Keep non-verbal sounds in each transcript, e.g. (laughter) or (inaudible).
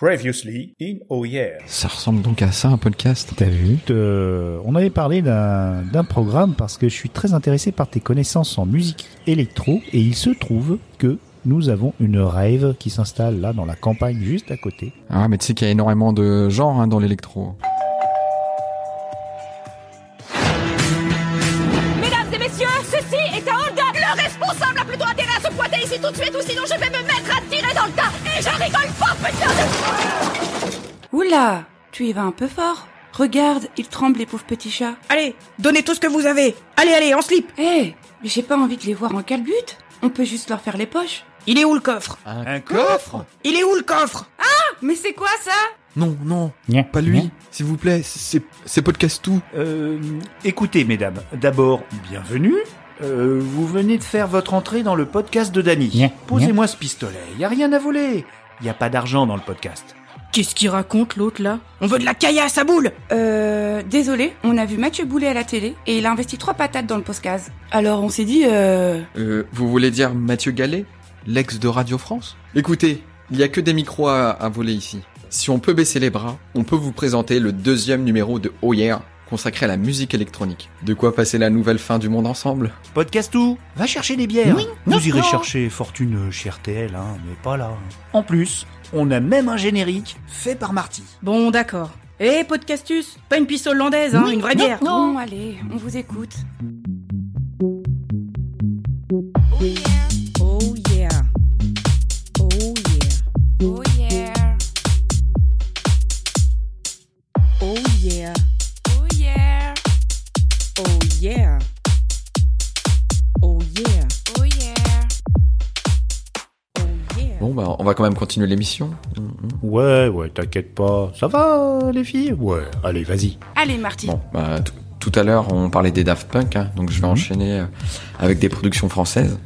Previously in Oh Yeah. Ça ressemble donc à ça un podcast. T'as vu euh, On avait parlé d'un d'un programme parce que je suis très intéressé par tes connaissances en musique électro et il se trouve que nous avons une rave qui s'installe là dans la campagne juste à côté. Ah mais tu sais qu'il y a énormément de genres hein, dans l'électro. Oula, tu y vas un peu fort. Regarde, ils tremblent les pauvres petits chats. Allez, donnez tout ce que vous avez. Allez, allez, en slip. Hé, mais j'ai pas envie de les voir en calbute. On peut juste leur faire les poches. Il est où le coffre? Un coffre? Il est où le coffre? Mais c'est quoi ça? Non, non, Nya, pas lui. nya. S'il vous plaît, c'est c'est podcast tout. Euh, écoutez, mesdames, d'abord, bienvenue. Euh, vous venez de faire votre entrée dans le podcast de Dany. Nya, Posez-moi ce pistolet. Y a rien à voler. Y a pas d'argent dans le podcast. Qu'est-ce qu'il raconte l'autre là? On veut de la caillasse à boule Euh, désolé, on a vu Mathieu Boulet à la télé et il a investi trois patates dans le postcase. Alors on s'est dit, euh... Euh, vous voulez dire Mathieu Gallet, l'ex de Radio France? Écoutez, il y a que des micros à, à voler ici. Si on peut baisser les bras, on peut vous présenter le deuxième numéro de Oh Yeah, consacré à la musique électronique. De quoi passer la nouvelle fin du monde ensemble? Podcast tout Va chercher des bières. Vous irez chercher Fortune chez RTL, hein, mais pas là. En plus, on a même un générique fait par Marty. Bon, d'accord. Eh, podcastus Pas une piste hollandaise, hein, une vraie bière. Bon, allez, on vous écoute. Oh yeah. Oh yeah. Oh yeah, Oh yeah. oh yeah, Oh yeah. Oh on va quand même continuer l'émission. Ouais, ouais, t'inquiète pas. Ça va, les filles? Ouais, allez, vas-y. Allez Marty. Bon, bah, tout à l'heure, on parlait des Daft Punk, hein, donc je vais enchaîner euh, avec des productions françaises.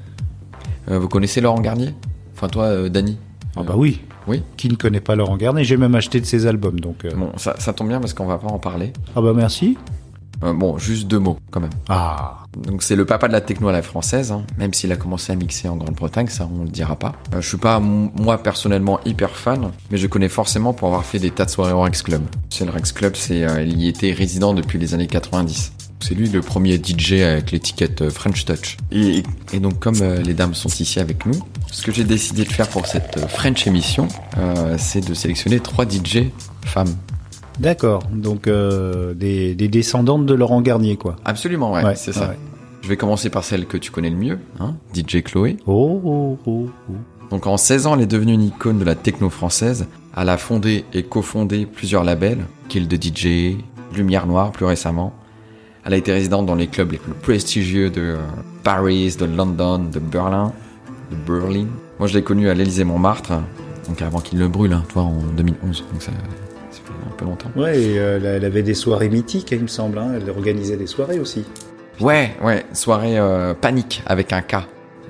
Euh, vous connaissez Laurent Garnier? Enfin, toi, euh, Dany? Ah bah oui. Oui? Qui ne connaît pas Laurent Garnier? J'ai même acheté de ses albums, donc... euh, Bon, ça, ça tombe bien parce qu'on va pas en parler. Ah bah merci. Euh, bon, juste deux mots, quand même. Ah, Donc, c'est le papa de la techno à la française, hein, même s'il a commencé à mixer en Grande-Bretagne, ça, on le dira pas. Euh, je suis pas, moi, personnellement, hyper fan, mais je connais forcément pour avoir fait des tas de soirées au Rex Club. C'est le Rex Club, c'est, euh, il y était résident depuis les années 90. C'est lui le premier DJ avec l'étiquette euh, French Touch. Et, et donc comme euh, les dames sont ici avec nous, ce que j'ai décidé de faire pour cette French émission, euh, c'est de sélectionner trois DJ femmes. D'accord. Donc, euh, des, des descendantes de Laurent Garnier, quoi. Absolument, ouais, Ouais, c'est ça. ouais. Je vais commencer par celle que tu connais le mieux, hein, DJ Chloé. Oh, oh, oh, oh. Donc en 16 ans, elle est devenue une icône de la techno française. Elle a fondé et cofondé plusieurs labels, Kill de DJ, Lumière Noire plus récemment. Elle a été résidente dans les clubs les plus prestigieux de euh, Paris, de London, de Berlin, de Berlin. Moi je l'ai connue à l'Élysée Montmartre, donc avant qu'il le brûle, hein, toi en 2011, donc ça, un peu longtemps. Ouais, et, euh, elle- avait des soirées mythiques, il me semble. hein. Elle organisait des soirées aussi. Ouais, ouais, soirée euh, panique avec un K.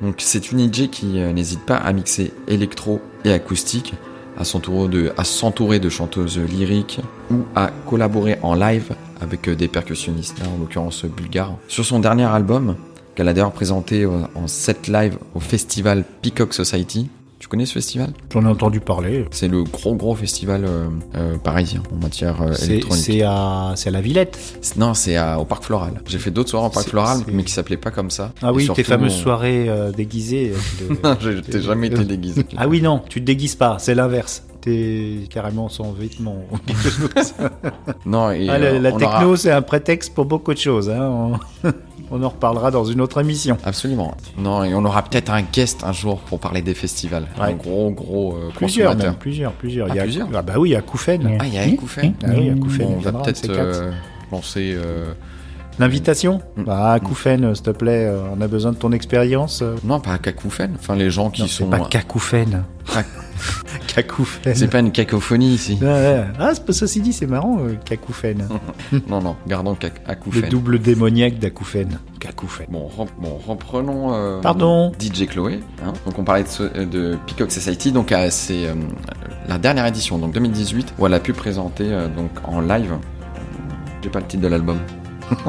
Donc c'est une DJ qui euh, n'hésite pas à mixer électro et acoustique, à s'entourer de, à de chanteuses lyriques ou à collaborer en live avec des percussionnistes, là, en l'occurrence bulgares. Sur son dernier album, qu'elle a d'ailleurs présenté en set live au festival Peacock Society. Tu connais ce festival? J'en ai entendu parler. C'est le gros gros festival euh, euh, parisien en matière euh, électronique. c'est à, la Villette. Non, c'est au Parc Floral. J'ai fait d'autres soirées au Parc Floral, mais qui s'appelaient pas comme ça. Ah oui, tes fameuses soirées déguisées. (laughs) de- Non, je t'ai jamais été déguisé. Ah oui, non, tu te déguises pas, c'est l'inverse. Carrément sans vêtements. ou quelque (laughs) chose. Non, et Ah, la euh, la techno, aura- c'est un prétexte pour beaucoup de choses. hein. On... (laughs) on en reparlera dans une autre émission. Absolument. Non, et on aura peut-être un guest un jour pour parler des festivals. Un gros, gros euh, Plusieurs, même, plusieurs, plusieurs. Ah, il y a, plusieurs Ah bah oui, il y a Koufen. Ah, il y a Ekoufen. Ah oui, il y a Koufen. Bon, on va peut-être euh, lancer. euh, L'invitation Mm. Ah, Koufen, euh, s'il te plaît, on a besoin de ton expérience. Non, pas Kakoufen. Enfin, les gens qui Non, sont. pas Kakoufen. (laughs) (laughs) Ah. C'est pas une cacophonie ici. Ouais, ouais. Ah, c'est pas- ceci dit, c'est marrant, euh, (laughs) non, non, gardons Kak- Le double démoniaque d'Akoufen. Kakoufen. Bon, rep- bon, reprenons euh, Pardon. DJ Chloé. hein. Donc on parlait de, ce- de Peacock Society, donc euh, c'est euh, la dernière édition, donc 2018, où elle a pu présenter euh, donc en live. euh, J'ai pas le titre de l'album. (laughs)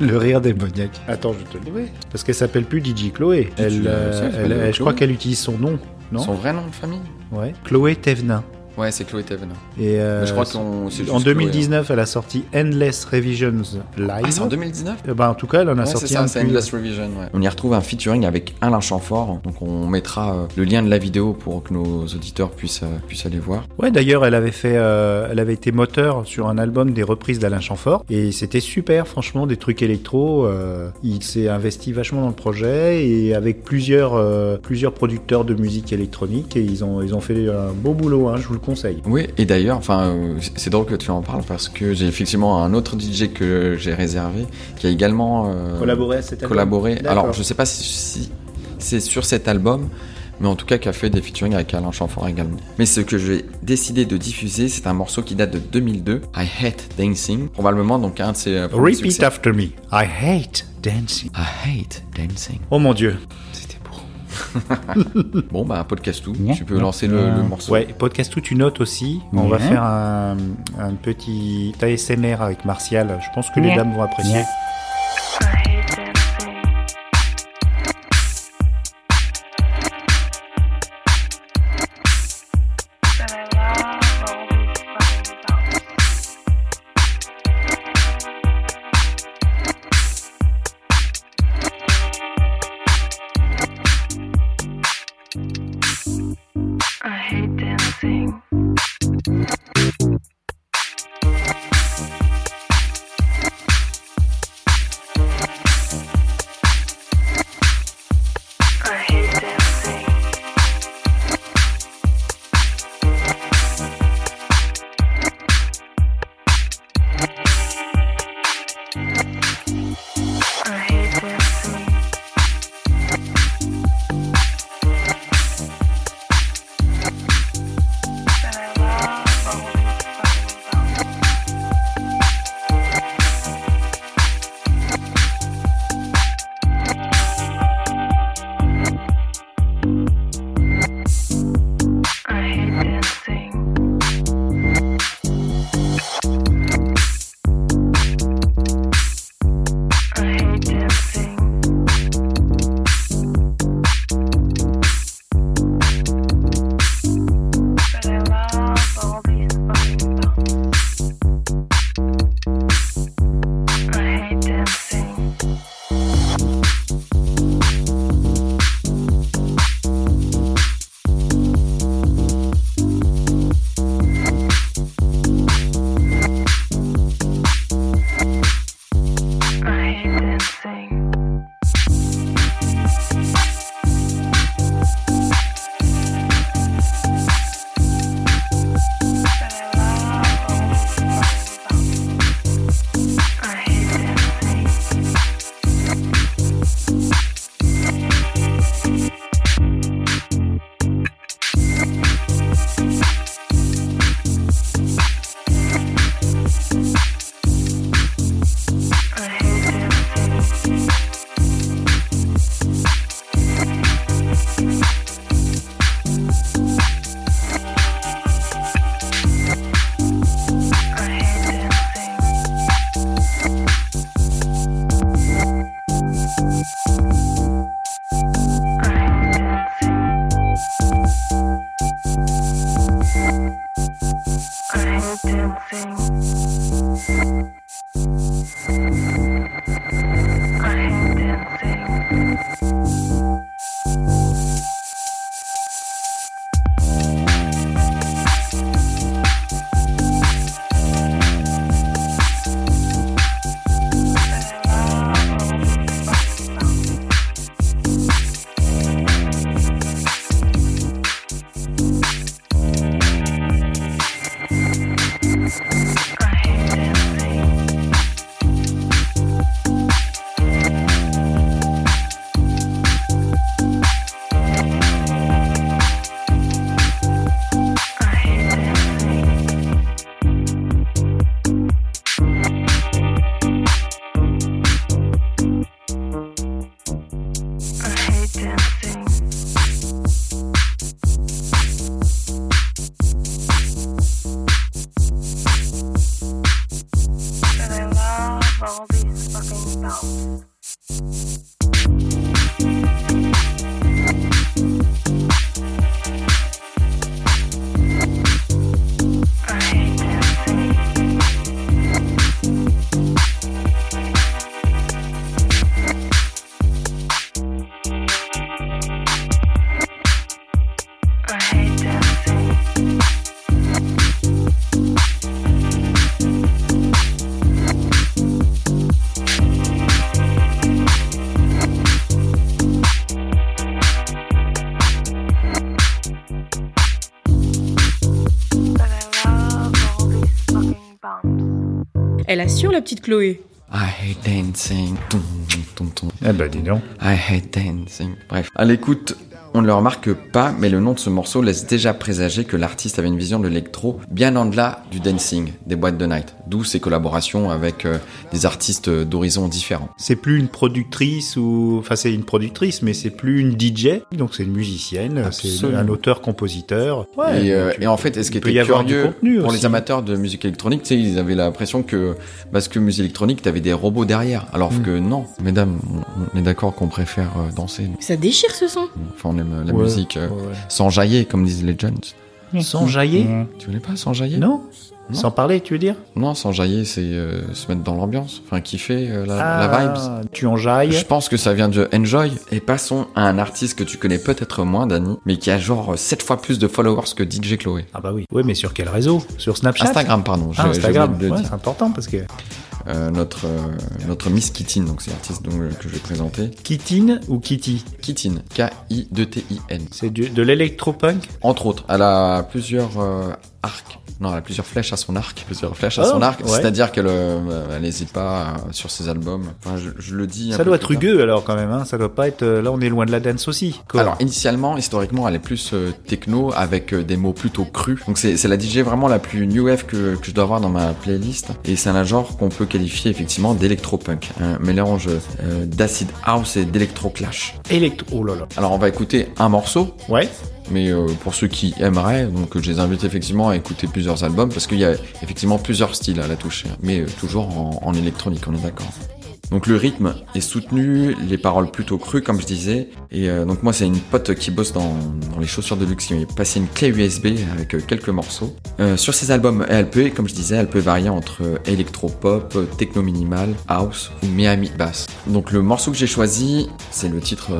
Le rire démoniaque. Attends, je te le dirai. Parce qu'elle s'appelle plus DJ Chloé. Elle, euh, je crois qu'elle utilise son nom, non Son vrai nom de famille? Ouais. Chloé Thévenin. Ouais, c'est Chloé Teven. Et euh, je crois qu'on. en Chloé, 2019, elle a sorti Endless Revisions Live. hein. Ah, c'est en 2019 Eh ben, en tout cas, elle en a Ouais, c'est sorti ça, un Endless Revision. ouais. On y retrouve un featuring avec Alain Chamfort. Donc on mettra euh, le lien de la vidéo pour que nos auditeurs puissent, euh, puissent aller voir. Ouais, d'ailleurs, elle avait fait, euh, elle avait été moteur sur un album des reprises d'Alain Chamfort et c'était super, franchement, des trucs électro. euh, il s'est investi vachement dans le projet et avec plusieurs, euh, plusieurs producteurs de musique électronique et ils ont, ils ont fait un beau boulot. Hein, je vous le conseille. Oui, et d'ailleurs, enfin, c'est- drôle que tu en parles parce que j'ai effectivement un autre DJ que j'ai réservé qui a également euh, Collaborer à cet album. collaboré. Alors, je sais pas si, si c'est sur cet album, mais en tout cas qui a fait des featuring avec Alain Chamfort également. Mais ce que j'ai décidé de diffuser, c'est un morceau qui date de 2002, I Hate Dancing, probablement donc un de ses euh, premiers Repeat succès. after me. I hate dancing. I Hate Dancing. Oh mon dieu. (laughs) Bon, bah, podcast tout. Tu peux lancer le, le morceau. Ouais, podcast tout, tu notes aussi. On va faire un, un petit ASMR avec Martial. Je pense que les dames vont apprécier. La petite Chloé. I hate dancing. Eh ben, dis donc. I hate dancing. Bref. À l'écoute, on ne le remarque pas, mais le nom de ce morceau laisse déjà présager que l'artiste avait une vision de l'électro bien en delà du dancing, des boîtes de night. D'où ses collaborations avec euh, des artistes d'horizons différents. C'est plus une productrice ou, enfin c'est une productrice, mais c'est plus une DJ. Donc c'est une musicienne, c'est un auteur-compositeur. Ouais. et, euh, et en fait, ce qui était y avoir du curieux contenu pour aussi. les amateurs de musique électronique, tu sais, ils avaient l'impression que parce que musique électronique, t'avais des robots derrière, alors Mm. que non. Mesdames, on- est d'accord qu'on préfère euh, danser. Ça déchire ce son. Enfin, on aime euh, la Ouais, musique euh, ouais, sans jaillir, comme disent les jeunes. Sans jaillir? Mmh. Tu connais pas sans jaillir? Non Non. Sans parler, tu veux dire? Non, sans jaillir, c'est euh, se mettre dans l'ambiance, enfin kiffer euh, la, la Ah, vibes. Tu en jailles Je pense que ça vient de Enjoy. Et passons à un artiste que tu connais peut-être moins, Dani, mais qui a genre 7 fois plus de followers que DJ Chloé. Ah bah oui. Oui, mais sur quel réseau? Sur Snapchat? Instagram, pardon. Ah, Instagram. Ouais, c'est important parce que Euh, notre, euh, notre Miss Kittin, donc c'est l'artiste euh, que je vais présenter. Kittin ou Kitty? Kittin, K-I-2-T-I-N. C'est de l'électropunk? Entre autres, elle a plusieurs euh, arcs. Non, elle a plusieurs flèches à son arc. Plusieurs flèches à Oh, son arc. ouais. C'est-à-dire qu'elle euh, n'hésite pas euh, sur ses albums. Enfin, je, je le dis. un Ça peu doit être rugueux alors quand même, hein. ça doit pas être... euh, Là on est loin de la dance aussi. Quoi. Alors initialement, historiquement, elle est plus euh, techno avec des mots plutôt crus. Donc c'est la DJ vraiment la plus new wave que, que je dois avoir dans ma playlist. Et c'est un genre qu'on peut qualifier effectivement d'électropunk. Un mélange d'acid house et d'électro clash. Électro... Oh là là. Alors on va écouter un morceau. Ouais Mais euh, pour ceux qui aimeraient, donc je les invite effectivement à écouter plusieurs albums parce qu'il y a effectivement plusieurs styles à la toucher, mais euh, toujours en, électronique, on est d'accord. Donc le rythme est soutenu, les paroles plutôt crues comme je disais, et euh, donc moi c'est une pote qui bosse dans, dans les chaussures de luxe qui m'a passé une clé USB avec euh, quelques morceaux. Euh, sur ces albums, elle peut, comme je disais, elle peut varier entre électro-pop, euh, techno minimal, house ou Miami bass. Donc le morceau que j'ai choisi, c'est le titre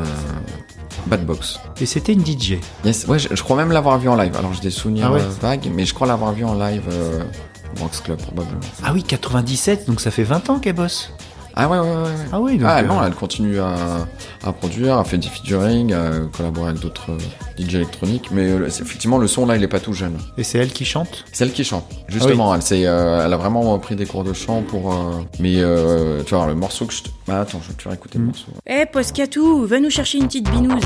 Bad Box. Et c'était une DJ. Yes, ouais, je, je crois même l'avoir vu en live. Alors j'ai des souvenirs Ah ouais. euh, vagues, mais je crois l'avoir vu en live euh, au Rocks Club probablement. Ah oui, 97, donc ça fait 20 ans qu'elle bosse. Ah ouais, ouais, ouais. ouais. Ah oui, donc... ah euh, non, elle continue à, à produire, a fait des featuring, a collaboré avec d'autres euh, DJ électroniques, mais euh, effectivement le son là il est pas tout jeune. Et c'est elle qui chante? C'est elle qui chante. Justement, Ah elle, s'est, euh, elle a vraiment pris des cours de chant pour. euh, mais euh, tu vois le morceau que je. te- Bah, attends, je vais te faire écouter le Mm. morceau. Eh, Poscatou, va nous chercher une petite binouse.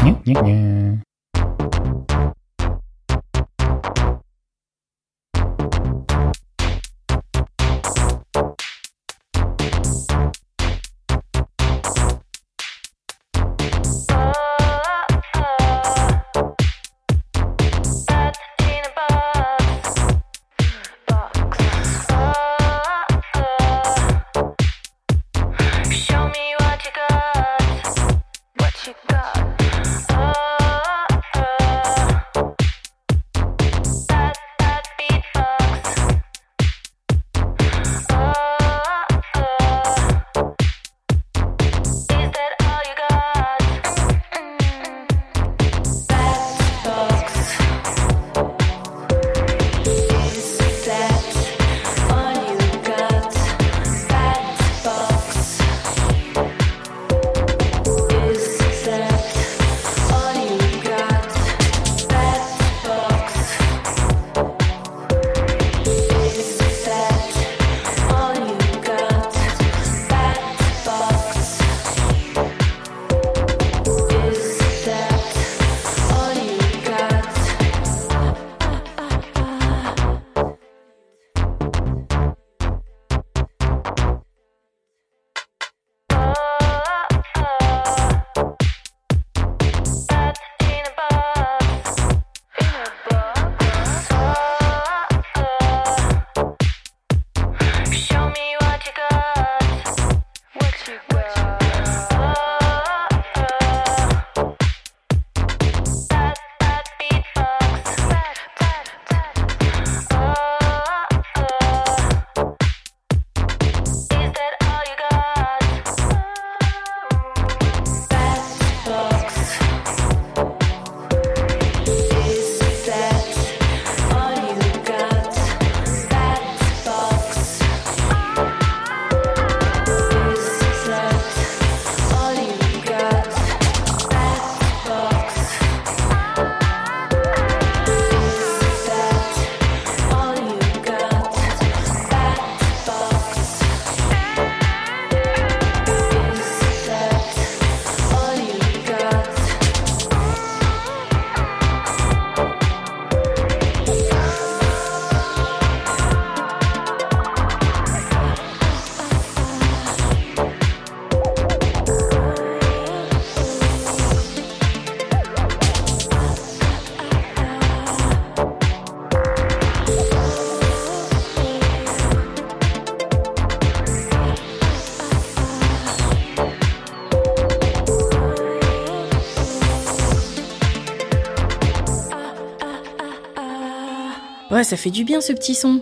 Ouais, ça fait du bien ce petit son.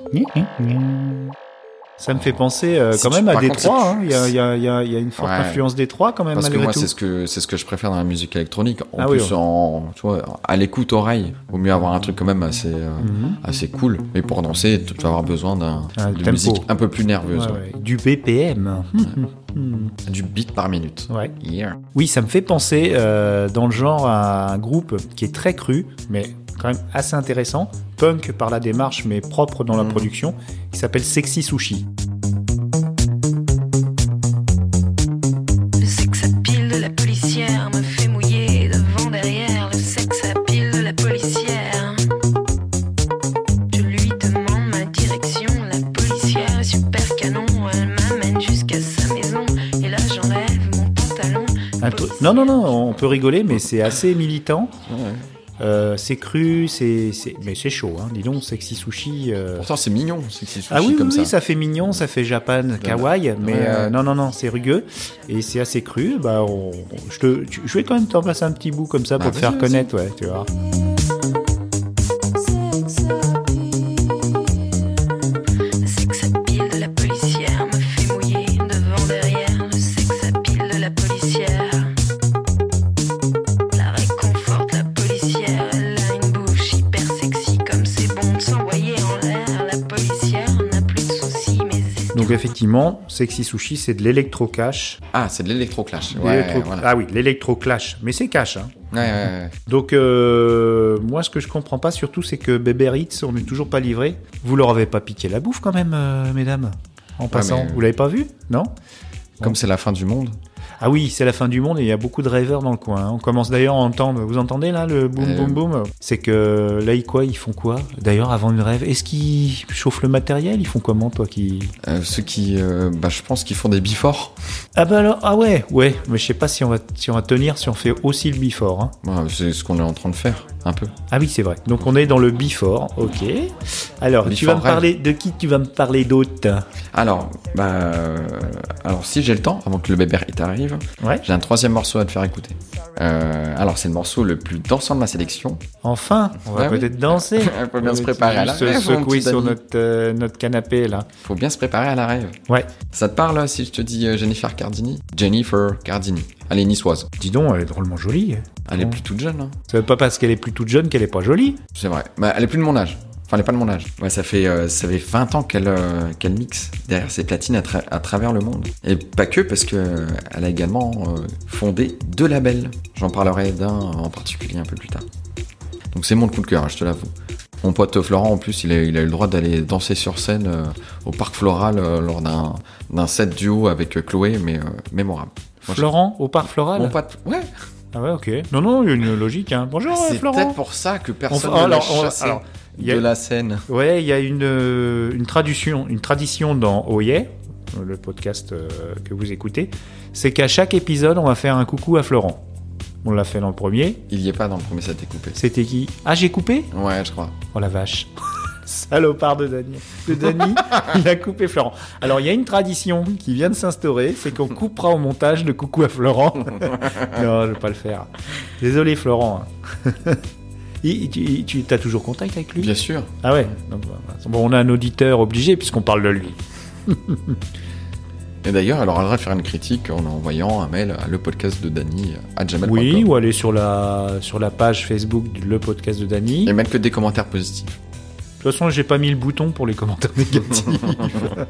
Ça me fait penser euh, Si quand tu- même à Détroit. hein. Il y, a, il y, a, il y a- il y a une forte Ouais. influence Détroit quand même Parce que moi, c'est ce que c'est ce que je préfère dans la musique électronique. En Ah plus, oui, ouais. en, tu vois, à l'écoute oreille, vaut mieux avoir un truc quand même assez euh, assez cool. Mais pour danser, tu vas avoir besoin d'un Un de tempo. musique un peu plus nerveuse, Ouais, ouais. ouais. Du BPM. du beat par minute. Ouais. Yeah. Oui, ça me fait penser euh, dans le genre à un groupe qui est très cru, mais quand même assez intéressant, punk par la démarche, mais propre dans la Mhm. production, qui s'appelle Sexy Sushi. Le sex à pile de la policière me fait mouiller devant derrière. Le sex à pile de la policière. Je lui demande ma direction. La policière est super canon. Elle m'amène jusqu'à sa maison. Et là j'enlève mon pantalon. Un truc- Non, non, non, on peut rigoler, mais c'est assez militant. Ouais. Euh, c'est cru, c'est, c'est- mais c'est chaud. Hein. Dis donc, Sexy Sushi. euh, Pourtant, c'est mignon, c'est sushi Ah oui, comme oui, ça. ça fait mignon, ça fait Japan, kawaii, mais Ouais. euh, non, non, non, c'est rugueux et c'est assez cru. Bah, on- je, te, tu- je vais quand même t'en passer un petit bout comme ça pour Bah, te faire connaître, ouais, tu vois. Effectivement, Sexy Sushi, c'est de l'électro-cash. Ah, c'est de l'électroclash. Ouais, voilà. Ah oui, l'électro-clash, mais c'est cash. Hein. Ouais, ouais, ouais. Donc euh, moi, ce que je comprends pas surtout, c'est que Bébé Ritz, on n'est toujours pas livré. Vous leur avez pas piqué la bouffe quand même, euh, mesdames En passant, mais- vous l'avez pas vu? Non? Comme c'est la fin du monde. Ah oui, c'est la fin du monde et il y a beaucoup de rêveurs dans le coin. hein. On commence d'ailleurs à entendre, vous entendez là le boum Euh. boum? Boum C'est que là, ils quoi? Ils font quoi? D'ailleurs, avant une rêve, est-ce qu'ils chauffent le matériel? Ils font comment, toi qui? Euh, ceux qui, euh, bah, je pense qu'ils font des before. Ah bah alors, ah ouais, ouais. Mais je sais pas si on va, si on va tenir si on fait aussi le before. Hein. Ouais, c'est ce qu'on est en train de faire, un peu. Ah oui, c'est vrai. Donc on est dans le before, ok. Alors, tu vas me rêve. parler de qui Tu vas me parler d'autre? Alors, bah, alors si j'ai le temps, avant que le bébé Hit arrive, Ouais. j'ai un troisième morceau à te faire écouter. Euh, alors, c'est le morceau le plus dansant de ma sélection. Enfin, on va Ah oui. peut-être danser. (laughs) Il faut bien se Euh, préparer à la se rêve, mon secouer sur notre, euh, notre canapé là. Faut bien se préparer à la rêve. Ouais. Ça te parle si je te dis Jennifer Cardini? Jennifer Cardini. Elle est niçoise. Dis donc, elle est drôlement jolie. Elle est plus toute jeune, hein. Ça veut pas parce qu'elle est plus toute jeune qu'elle est pas jolie. C'est vrai. Bah, elle est plus de mon âge. Enfin, elle est pas de mon âge. Ouais, ça fait, euh, ça fait 20 ans qu'elle euh, qu'elle mixe derrière ses platines à, tra- à travers le monde. Et pas que, parce que euh, elle a également euh, fondé deux labels. J'en parlerai d'un en particulier un peu plus tard. Donc c'est mon coup de cœur, hein, je te l'avoue. Mon pote Florent, en plus, il a, il a eu le droit d'aller danser sur scène euh, au Parc Floral euh, lors d'un d'un set duo avec Chloé, mais euh, mémorable. Moi, je- Florent, au parc floral Mon pote, ouais. Ah ouais, ok. Non, non, il y a une logique. Hein. Bonjour, euh, C'est Florent. peut-être pour ça que personne On- ne l'a chassé alors, y a- de la scène. Ouais, il y a une, euh, une, tradition, une tradition dans Oye, le podcast euh, que vous écoutez, c'est qu'à chaque épisode, on va faire un coucou à Florent. On l'a fait dans le premier. Il y est pas dans le premier, ça a été coupé. C'était qui? Ah, j'ai coupé? Ouais, je crois. Oh la vache. (laughs) Salopard de Dany. De Dany, il a coupé Florent. Alors, il y a une tradition qui vient de s'instaurer, c'est qu'on coupera au montage le coucou à Florent. (laughs) non, je vais pas le faire. Désolé, Florent. Il- tu tu as toujours contact avec lui? Bien sûr. Ah ouais. Donc, voilà. Bon, on a un auditeur obligé puisqu'on parle de lui. Et d'ailleurs, elle aura le faire une critique en envoyant un mail à le podcast de Dany à gmail.com. Oui, ou aller sur la, sur la page Facebook du Le Podcast de Dany. Et mettre que des commentaires positifs. De toute façon, j'ai pas mis le bouton pour les commentaires (laughs) négatifs.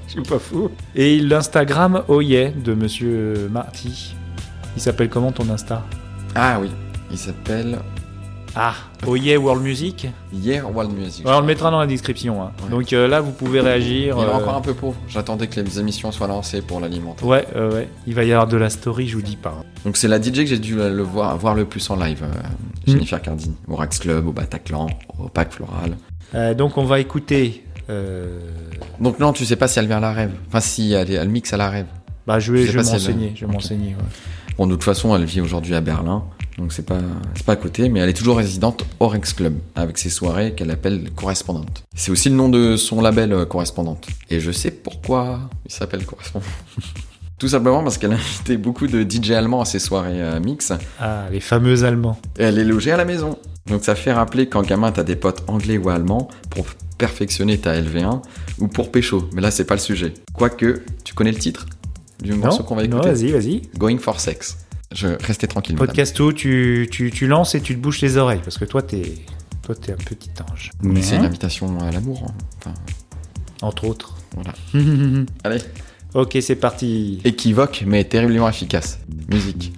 Je suis pas fou. Et l'Instagram Oye de Monsieur Marty. Il s'appelle comment ton Insta? Ah oui, il s'appelle Ah, Oye World Music. Year World Music. Ouais, on le mettra dans la description. hein. Ouais. Donc euh, là, vous pouvez réagir. Il est euh, encore un peu pauvre. J'attendais que les émissions soient lancées pour l'alimenter. Ouais, euh, ouais. Il va y avoir de la story, je vous dis pas. Donc c'est la DJ que j'ai dû euh, le voir, voir le plus en live, euh, Jennifer Cardini. Au Rax Club, au Bataclan, au Pack Floral. Donc on va écouter. Donc non, tu sais pas si elle vient à la rêve. Enfin si, elle, elle mixe à la rêve. Bah, je vais, Je si m'enseigner. Je vais m'enseigner. ouais. Bon, de toute façon, elle vit aujourd'hui à Berlin, donc c'est pas, c'est pas à côté, mais elle est toujours résidente au Rex Club, avec ses soirées qu'elle appelle correspondantes. C'est aussi le nom de son label euh, correspondante. Et je sais pourquoi il s'appelle correspondant. (laughs) Tout simplement parce qu'elle invitait beaucoup de DJ allemands à ses soirées euh, mix. Ah, les fameux Allemands. Et elle est logée à la maison. Donc ça fait rappeler quand gamin t'as des potes anglais ou allemands pour perfectionner ta LV1 ou pour pécho. Mais là c'est pas le sujet. Quoique, tu connais le titre? Du morceau qu'on va non, écouter? vas-y, vas-y. Going for Sex. Je restais tranquille. madame. Podcasto, tu, tu, tu lances et tu te bouches les oreilles parce que toi, t'es toi, t'es un petit ange. Mais c'est Hein une invitation à l'amour. hein. Enfin, Entre autres. voilà. (laughs) Allez. ok, c'est parti. Équivoque mais terriblement efficace. Musique.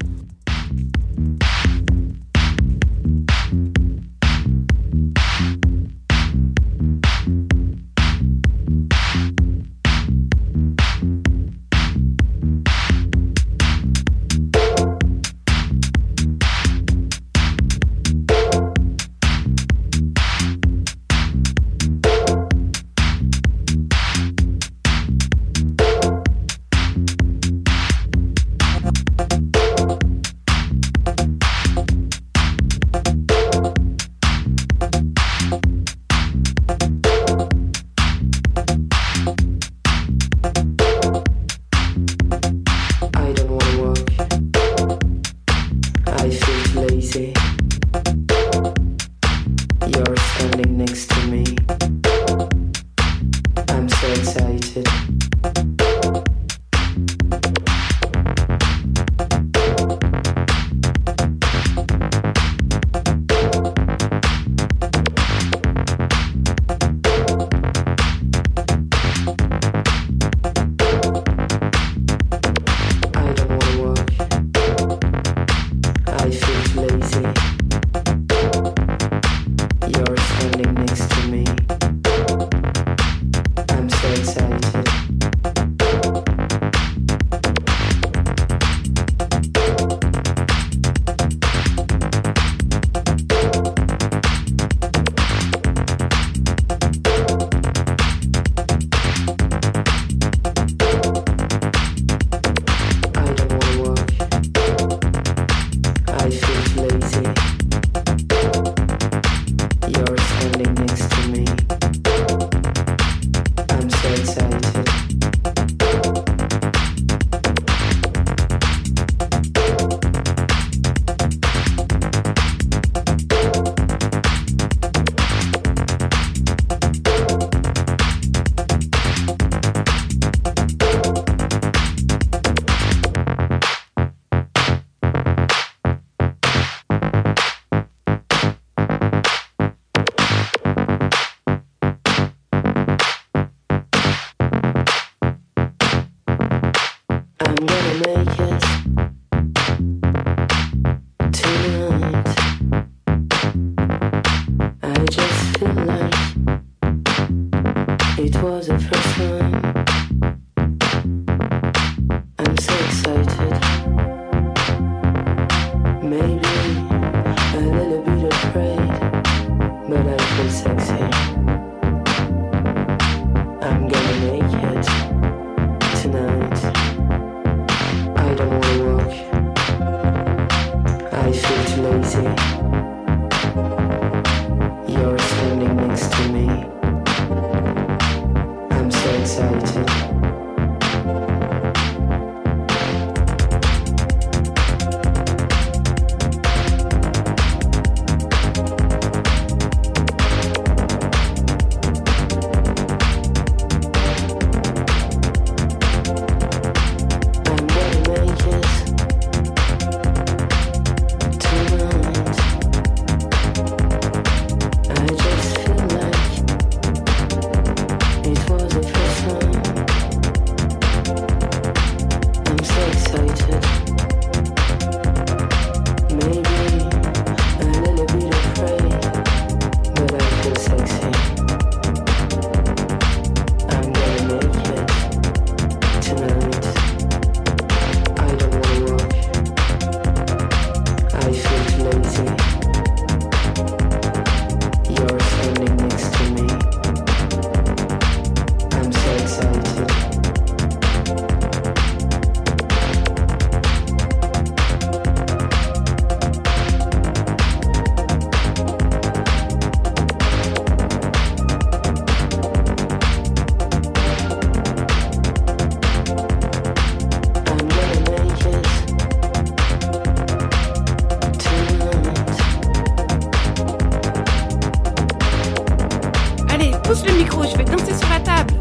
Info, je vais danser sur la table.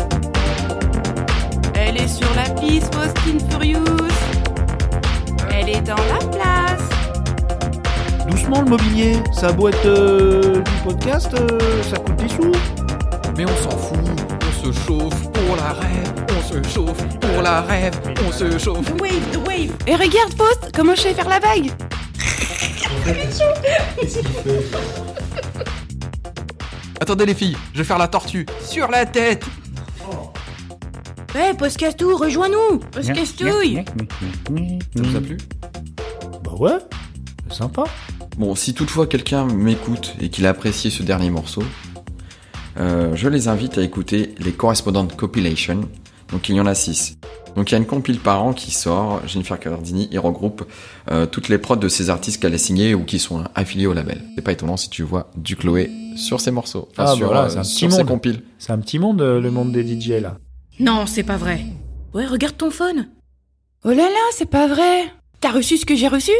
Elle est sur la piste, Fast and Furious. Elle est dans la place. Doucement le mobilier, ça a beau être euh, du podcast, euh, ça coûte des sous. Mais on s'en fout, on se chauffe pour la rêve, on se chauffe pour la rêve, on se chauffe. The wave, the wave. Et regarde, Faust, comment je sais faire la vague. Attendez les filles, je vais faire la tortue sur la tête. Eh, Poscastou, rejoins-nous Poscastouille. Ça vous a plu Bah ouais, c'est sympa. Bon, si toutefois quelqu'un m'écoute et qu'il a apprécié ce dernier morceau, euh, je les invite à écouter les Correspondent Compilation. Donc il y en a 6. Donc il y a une compile par an qui sort. Jennifer Cardini, il regroupe euh, toutes les prods de ces artistes qu'elle a signés ou qui sont affiliés au label. C'est pas étonnant si tu vois du Chloé sur ces morceaux. Enfin, Ah, sur, voilà, euh, c'est un sur petit ces monde. compiles. C'est un petit monde, euh, le monde des DJ là. Non, c'est pas vrai. Ouais, regarde ton phone. Oh là là, c'est pas vrai. T'as reçu ce que j'ai reçu?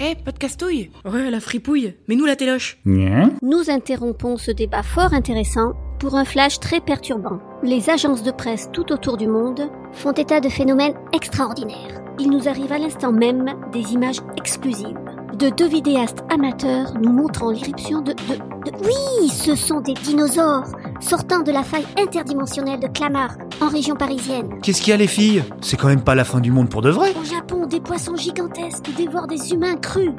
Eh, podcastouille. Ouais, la fripouille. Mets-nous la téloche. Nous interrompons ce débat fort intéressant pour un flash très perturbant. Les agences de presse tout autour du monde font état de phénomènes extraordinaires. Il nous arrive à l'instant même des images exclusives de deux vidéastes amateurs nous montrant l'irruption de, de, de... Oui, ce sont des dinosaures sortant de la faille interdimensionnelle de Clamart en région parisienne. Qu'est-ce qu'il y a les filles? C'est quand même pas la fin du monde pour de vrai. Au Japon, des poissons gigantesques dévorent des humains crus,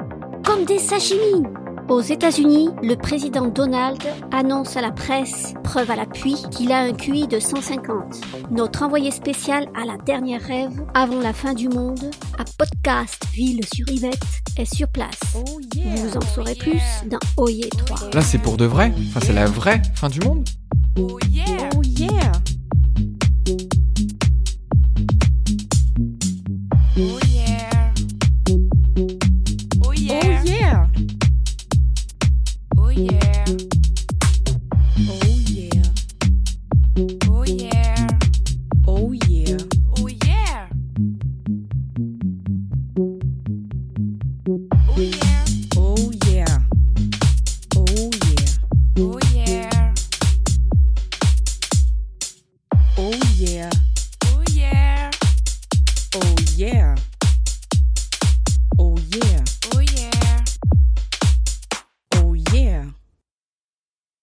comme des sashimi. Aux États-Unis, le président Donald annonce à la presse, preuve à l'appui, qu'il a un QI de 150. Notre envoyé spécial à la dernière rêve, avant la fin du monde, à Podcast Ville sur Yvette, est sur place. Vous en saurez plus dans Oyer 3. Là c'est pour de vrai. Enfin c'est la vraie fin du monde. Oh